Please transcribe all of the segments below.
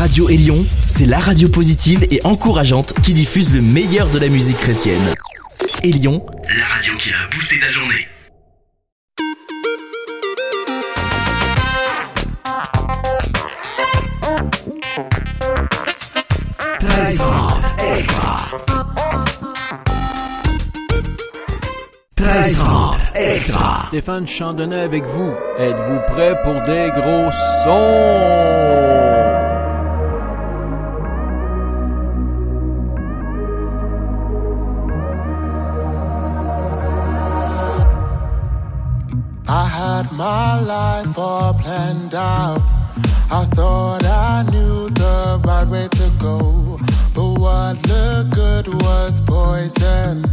Radio Élion, c'est la radio positive et encourageante qui diffuse le meilleur de la musique chrétienne. Élion, la radio qui a boosté ta journée. extra. extra. Stéphane Chandonnet avec vous. Êtes-vous prêt pour des gros sons? My life all planned out. I thought I knew the right way to go. But what looked good was poison.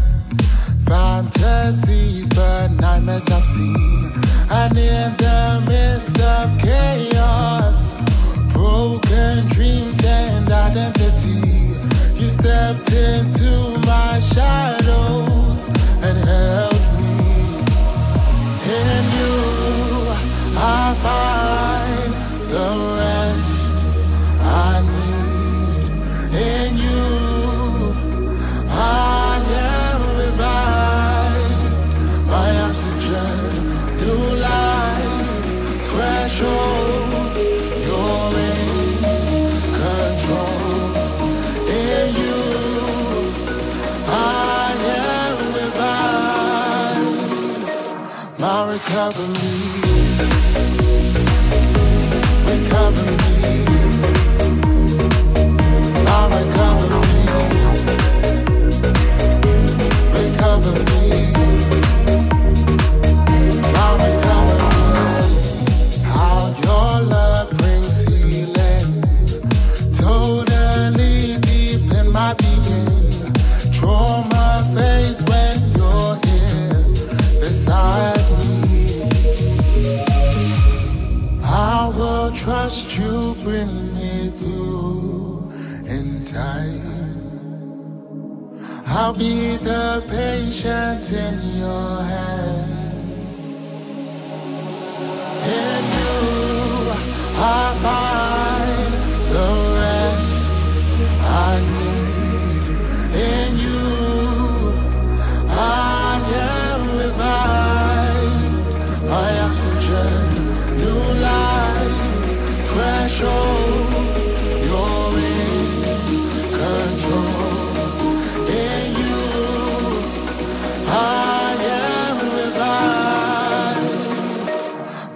Fantasies, but nightmares I've seen. And in the midst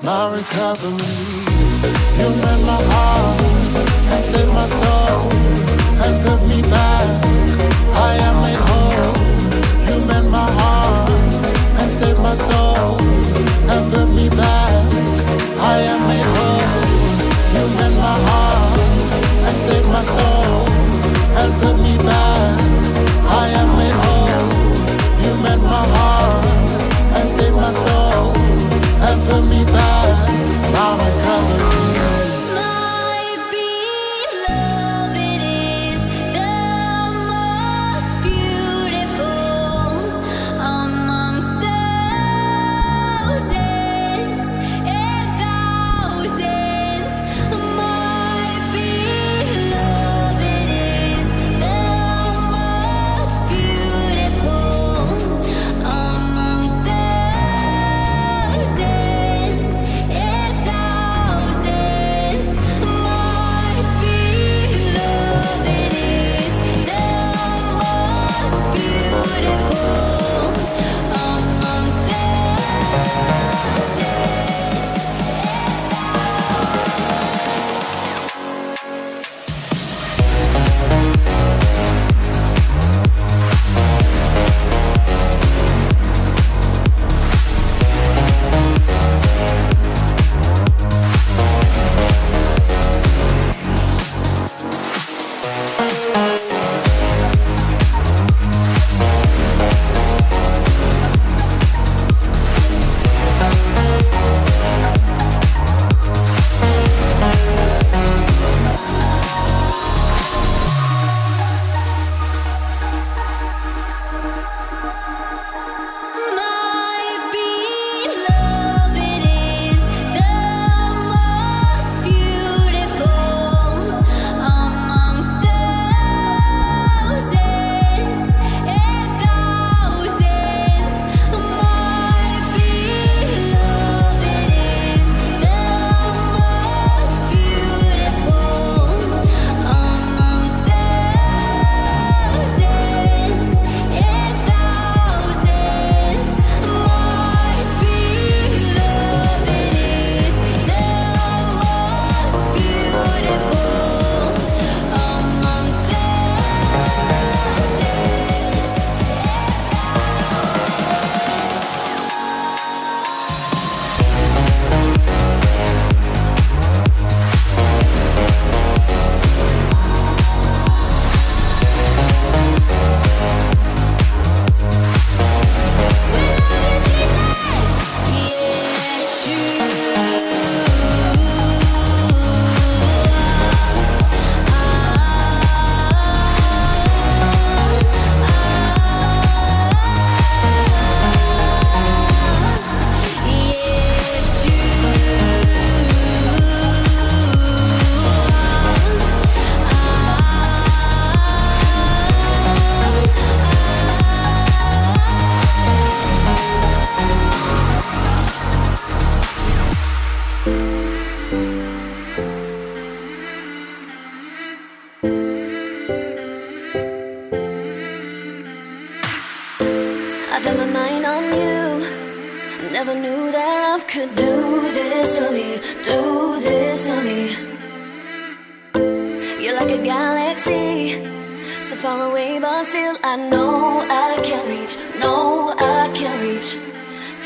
My recovery, you mend my heart and save my soul and put me back. I am made whole. You mend my heart and save my soul and put me back. I am made whole. You mend my heart and save my soul and put me back. Like a galaxy, so far away, but still I know I can't reach, no, I can't reach.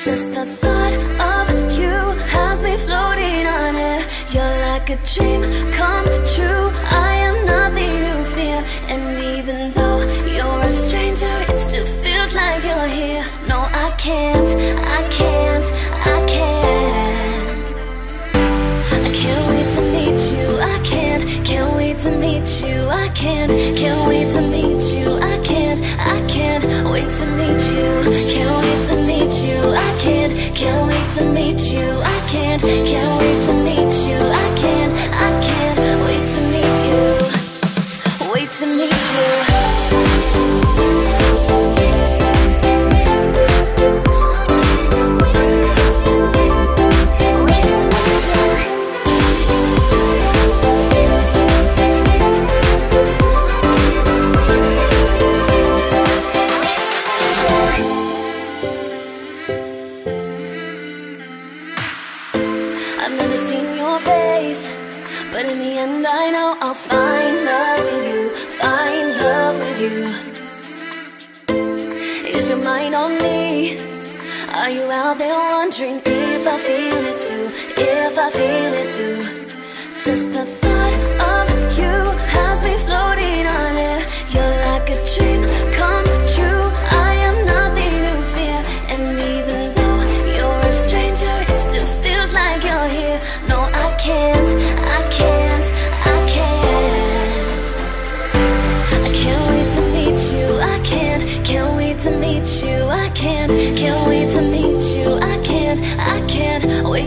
Just the thought of you has me floating on air. You're like a dream come true. I am nothing to fear, and even though you're a stranger, it still can't, wait to meet you. I can't, I can't wait to meet you. Can't wait to meet you. I can't, can't wait to meet you. I can't, can't wait to meet you. I can't, I can't wait to meet you. Wait to meet you.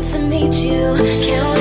To meet you.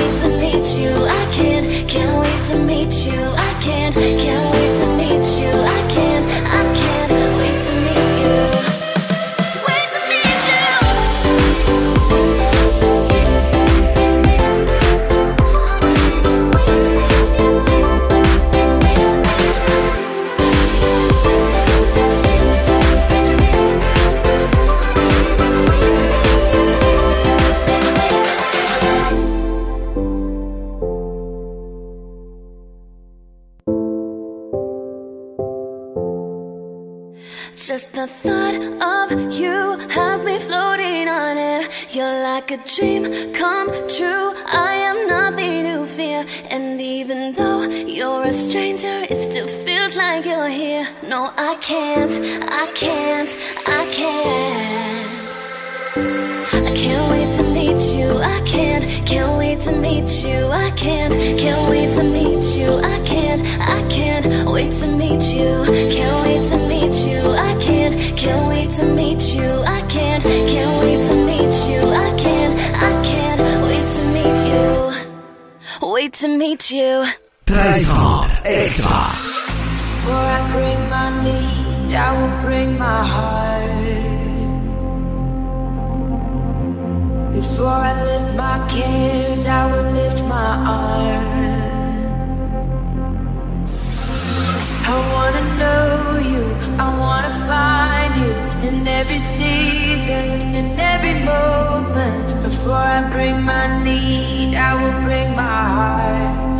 Wait to meet you. I can't, can't wait to meet you. I can't, I can't wait to meet you. Can't wait to meet you. I can't, can't wait to meet you. I can't, can't wait to meet you. I can't, I can't wait to meet you. Wait to meet you. 13 extra. Before I bring my need, I will bring my heart. Before I lift my cares, I will lift my arms. I wanna know you, I wanna find you in every season, in every moment. Before I bring my need, I will bring my heart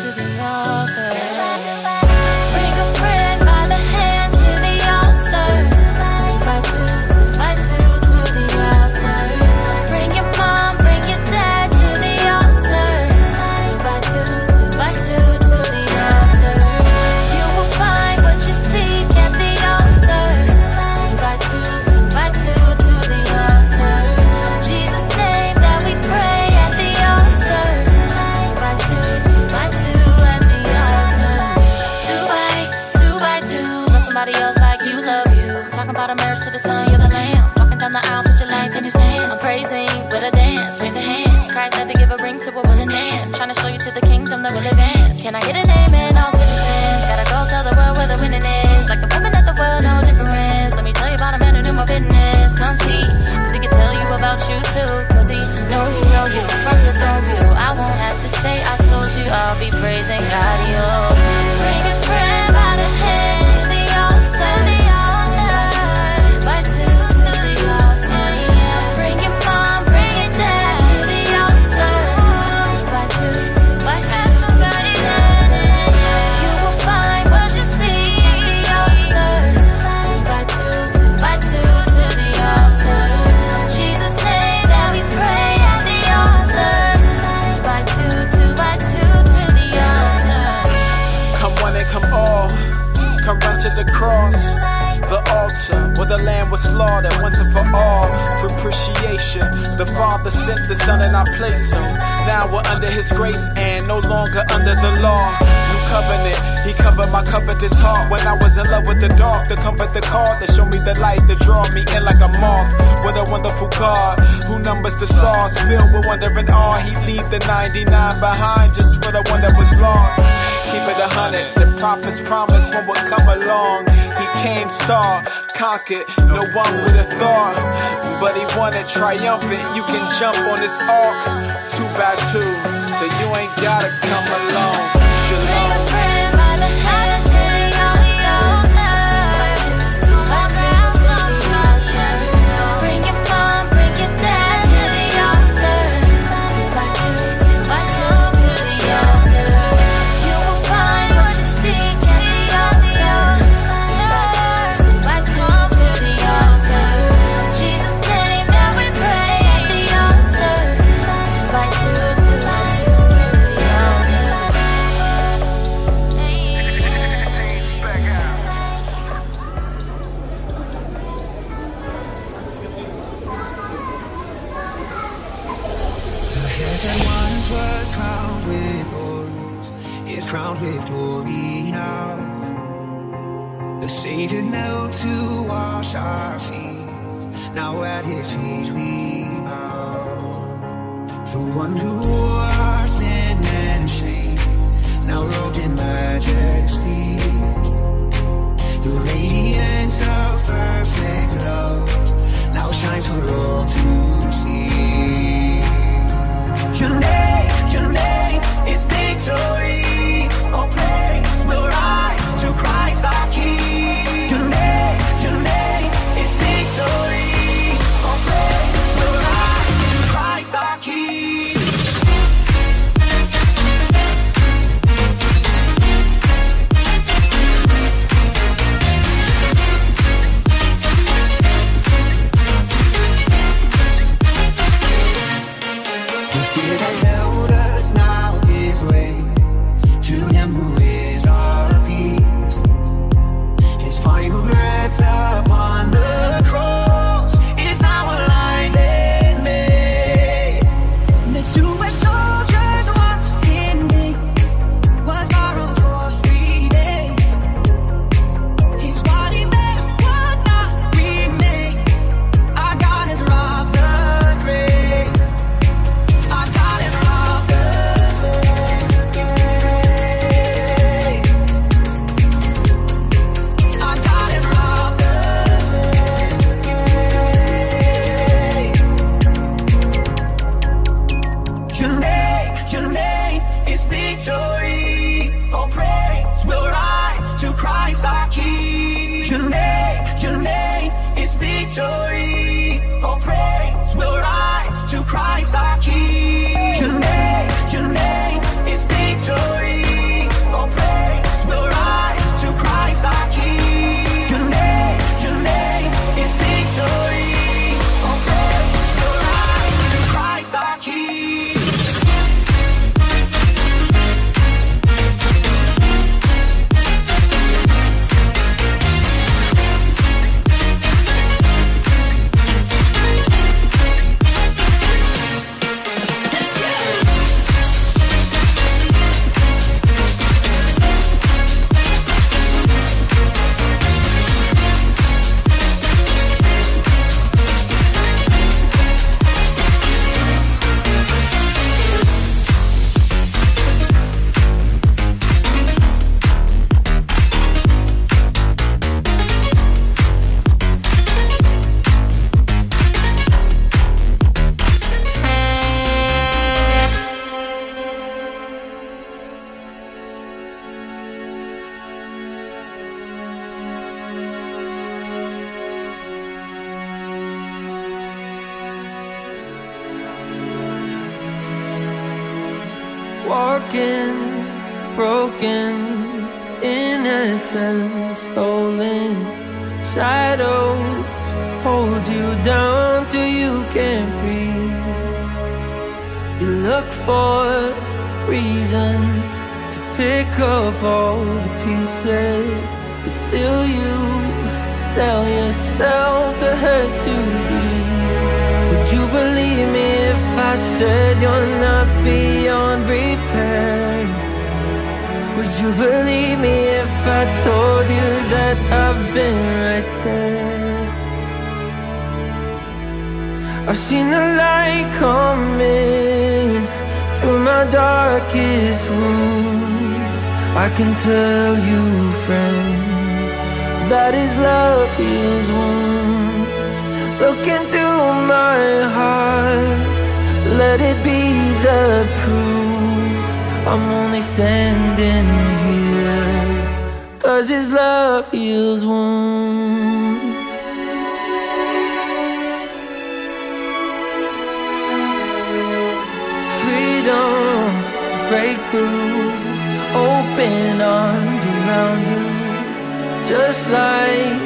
to the heart. the lamb was slaughtered once and for all through appreciation. The Father sent the Son and I placed him. Now we're under his grace and no longer under the law. New covenant, he covered my covetous heart. When I was in love with the dark, the comfort, the call that showed me the light, that draw me in like a moth. What a wonderful God who numbers the stars, filled with wonder and awe. He leave the 99 behind just for the one that was lost. Keep it a hundred, the prophets promised one would come along. He came, saw, conquered. No one would have thought, but he won it triumphant. You can jump on this ark, two by two, so you ain't gotta come alone. needed now to wash our feet. Now at his feet we bow. The one who wore our sin and shame, now robed in majesty. The radiance of perfect love now shines for all to Your name, your name is victory. All praise will rise to Christ our King. Would you believe me if I told you that I've been right there? I've seen the light coming to my darkest wounds. I can tell you, friend, that is love heals wounds. Look into my heart, let it be the proof I'm only standing here Cause his love heals wounds. Freedom, breakthrough Open arms around you. Just like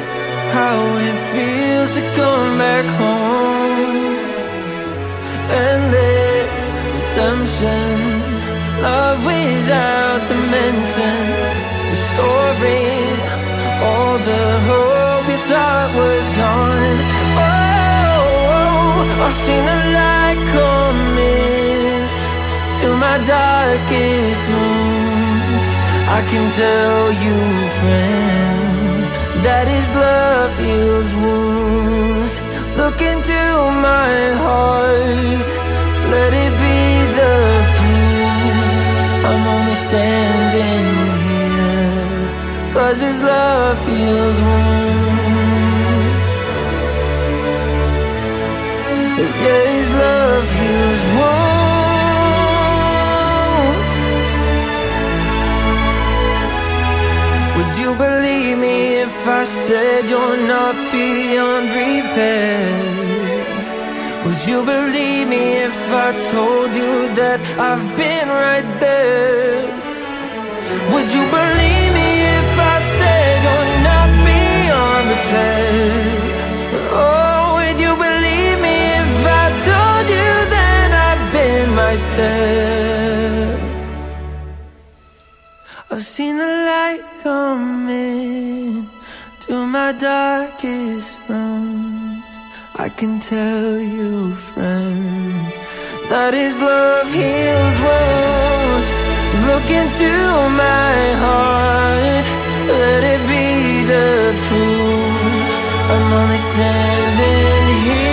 how it feels to come back home. Endless redemption. Love without dimension. Restoring all the hope we thought was gone. Oh, I've seen the light coming To my darkest wounds I can tell you, friend that His love heals wounds. Look into my heart. Let it be the standing here Cause this love feels warm Yeah, his love feels warm Would you believe me if I said you're not beyond repair? Would you believe me if I told you that I've been right there? Would you believe me if I said you're not beyond repair? Oh, would you believe me if I told you that I've been right there? I've seen the light come in to my darkest room. I can tell you, friends, that his love heals wounds. Look into my heart, let it be the proof. I'm only standing here.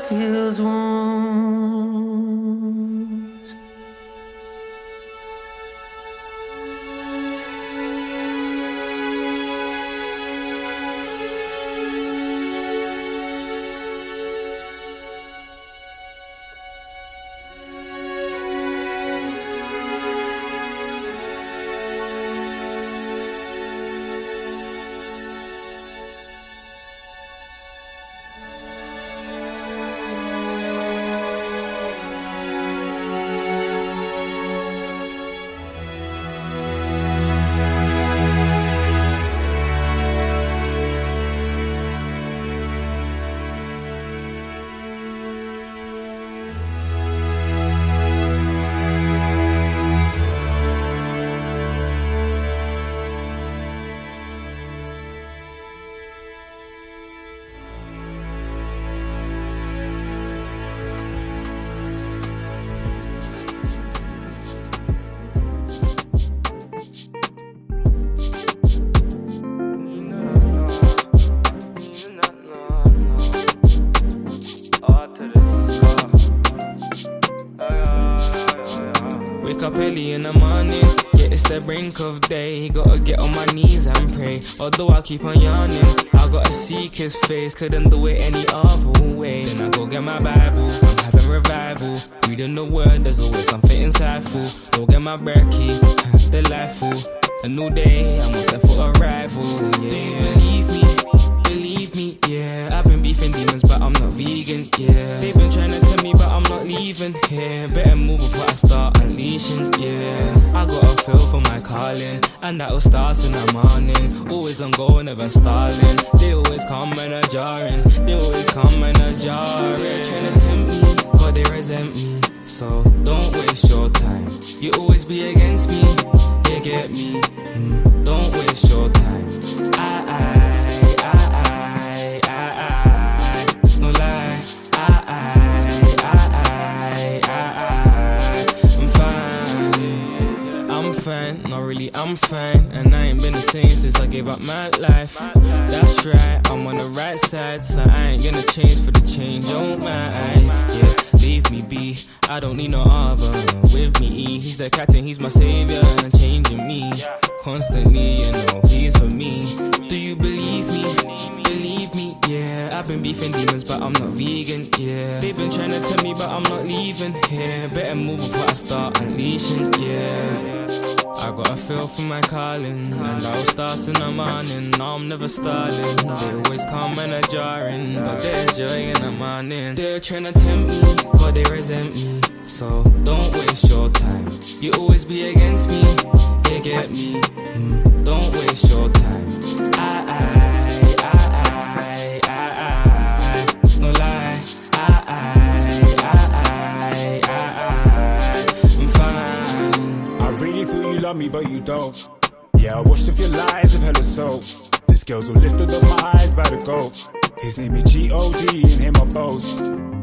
feels warm. Brink of day. Gotta get on my knees and pray. Although I keep on yawning, I gotta seek his face. Couldn't do it any other way. Then I go get my Bible, I'm having revival. Reading the word, there's always something insightful. Go get my brekkie, delightful. A new day, I'm all set for arrival. Yeah. Do you believe me? Believe me, yeah. I've been beefing demons, but I'm not vegan, yeah. They've been trying to tell me, but I'm not leaving here. Better move before I start unleashing, yeah. I got a feel for my calling, and that'll start in the morning. Always on go, never stalling. They always come and a jarring. They always come and a jarring. They're trying to tempt me, but they resent me. So don't waste your time. You always be against me, you get me. Mm, don't waste your time. I, I, fine. Not really, I'm fine. And I ain't been the same since I gave up my life. That's right, I'm on the right side, so I ain't gonna change for the change. Oh my, yeah leave me be. I don't need no other with me. He's the captain, he's my savior, and changing me constantly. You know, he's for me. Do you believe me? Believe me, yeah. I've been beefing demons, but I'm not vegan, yeah. They've been trying to tell me, but I'm not leaving yeah. Better move before I start unleashing, yeah. I got a feel for my calling, and I'll start in the morning. No, I'm never stalling. They always come and a jarring, but there's joy in the morning. They're trying to tempt me, but they resent me. So don't waste your time. You always be against me, you get me. Mm, don't waste your time. Loved me, but you don't. Yeah, I watched a few lives of hella soul. This girl's all lifted up my eyes by the goal. His name is G.O.D. and him I boast.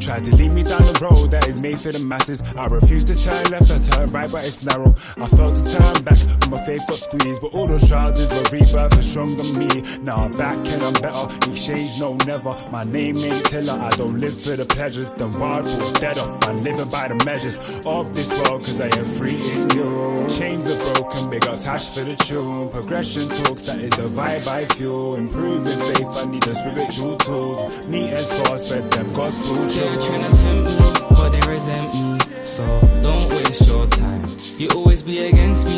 Tried to lead me down the road that is made for the masses. I refused to turn left, I turned right, but it's narrow. I felt to turn back, but my faith got squeezed. But all those charges were rebirth and stronger me. Now I'm back and I'm better. Exchange, no, never. My name ain't Tiller. I don't live for the pleasures. The wild thoughts dead off. I'm living by the measures of this world, cause I am free in you. Chains are broken, big Tash for the tune. Progression talks, that is the vibe I feel. Improving faith, I need the spiritual tools. Neat as far, spread them gospel They're trying to tempt me, but they resent me. So don't waste your time. You always be against me,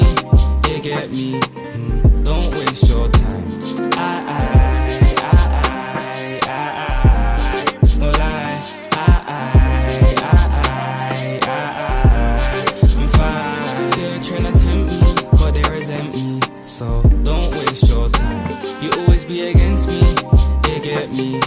you get me. Mm, don't waste your time. I, I, I, I, I, I, no lie. I, I, I, I, I, I, I'm fine. They're trying to tempt me, but they resent me. So don't waste your time. You always be against me, you get me.